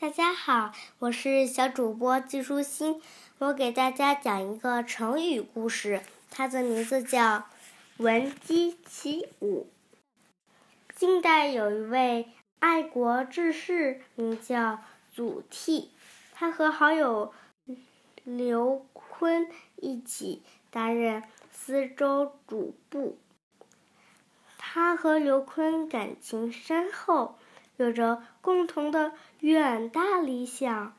大家好，我是小主播季舒心，我给大家讲一个成语故事，它的名字叫《闻鸡起舞》。近代有一位爱国志士，名叫祖逖，他和好友刘琨一起担任司州主簿。他和刘琨感情深厚。有着共同的远大理想，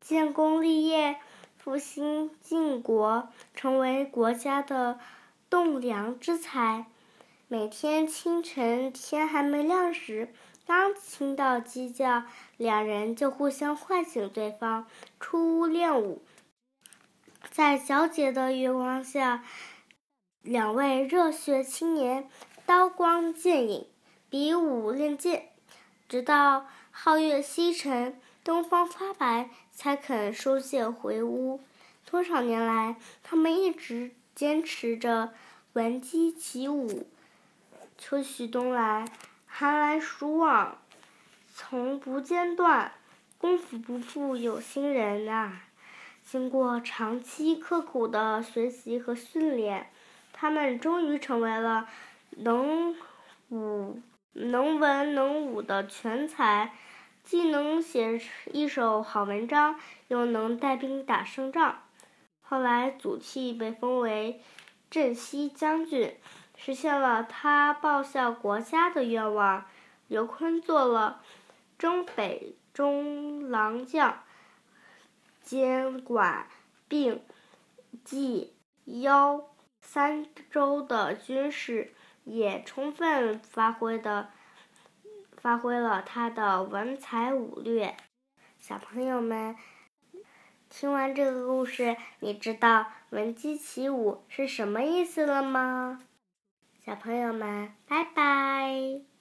建功立业，复兴晋国，成为国家的栋梁之才。每天清晨天还没亮时，刚听到鸡叫，两人就互相唤醒对方，出屋练武。在皎洁的月光下，两位热血青年刀光剑影，比武练剑。直到皓月西沉，东方发白，才肯收剑回屋。多少年来，他们一直坚持着闻鸡起舞。秋去冬来，寒来暑往，从不间断。功夫不负有心人啊！经过长期刻苦的学习和训练，他们终于成为了能武。能文能武的全才，既能写一手好文章，又能带兵打胜仗。后来，祖逖被封为镇西将军，实现了他报效国家的愿望。刘琨做了征北中郎将，监管并冀邀三州的军事。也充分发挥的发挥了他的文才武略。小朋友们，听完这个故事，你知道“闻鸡起舞”是什么意思了吗？小朋友们，拜拜。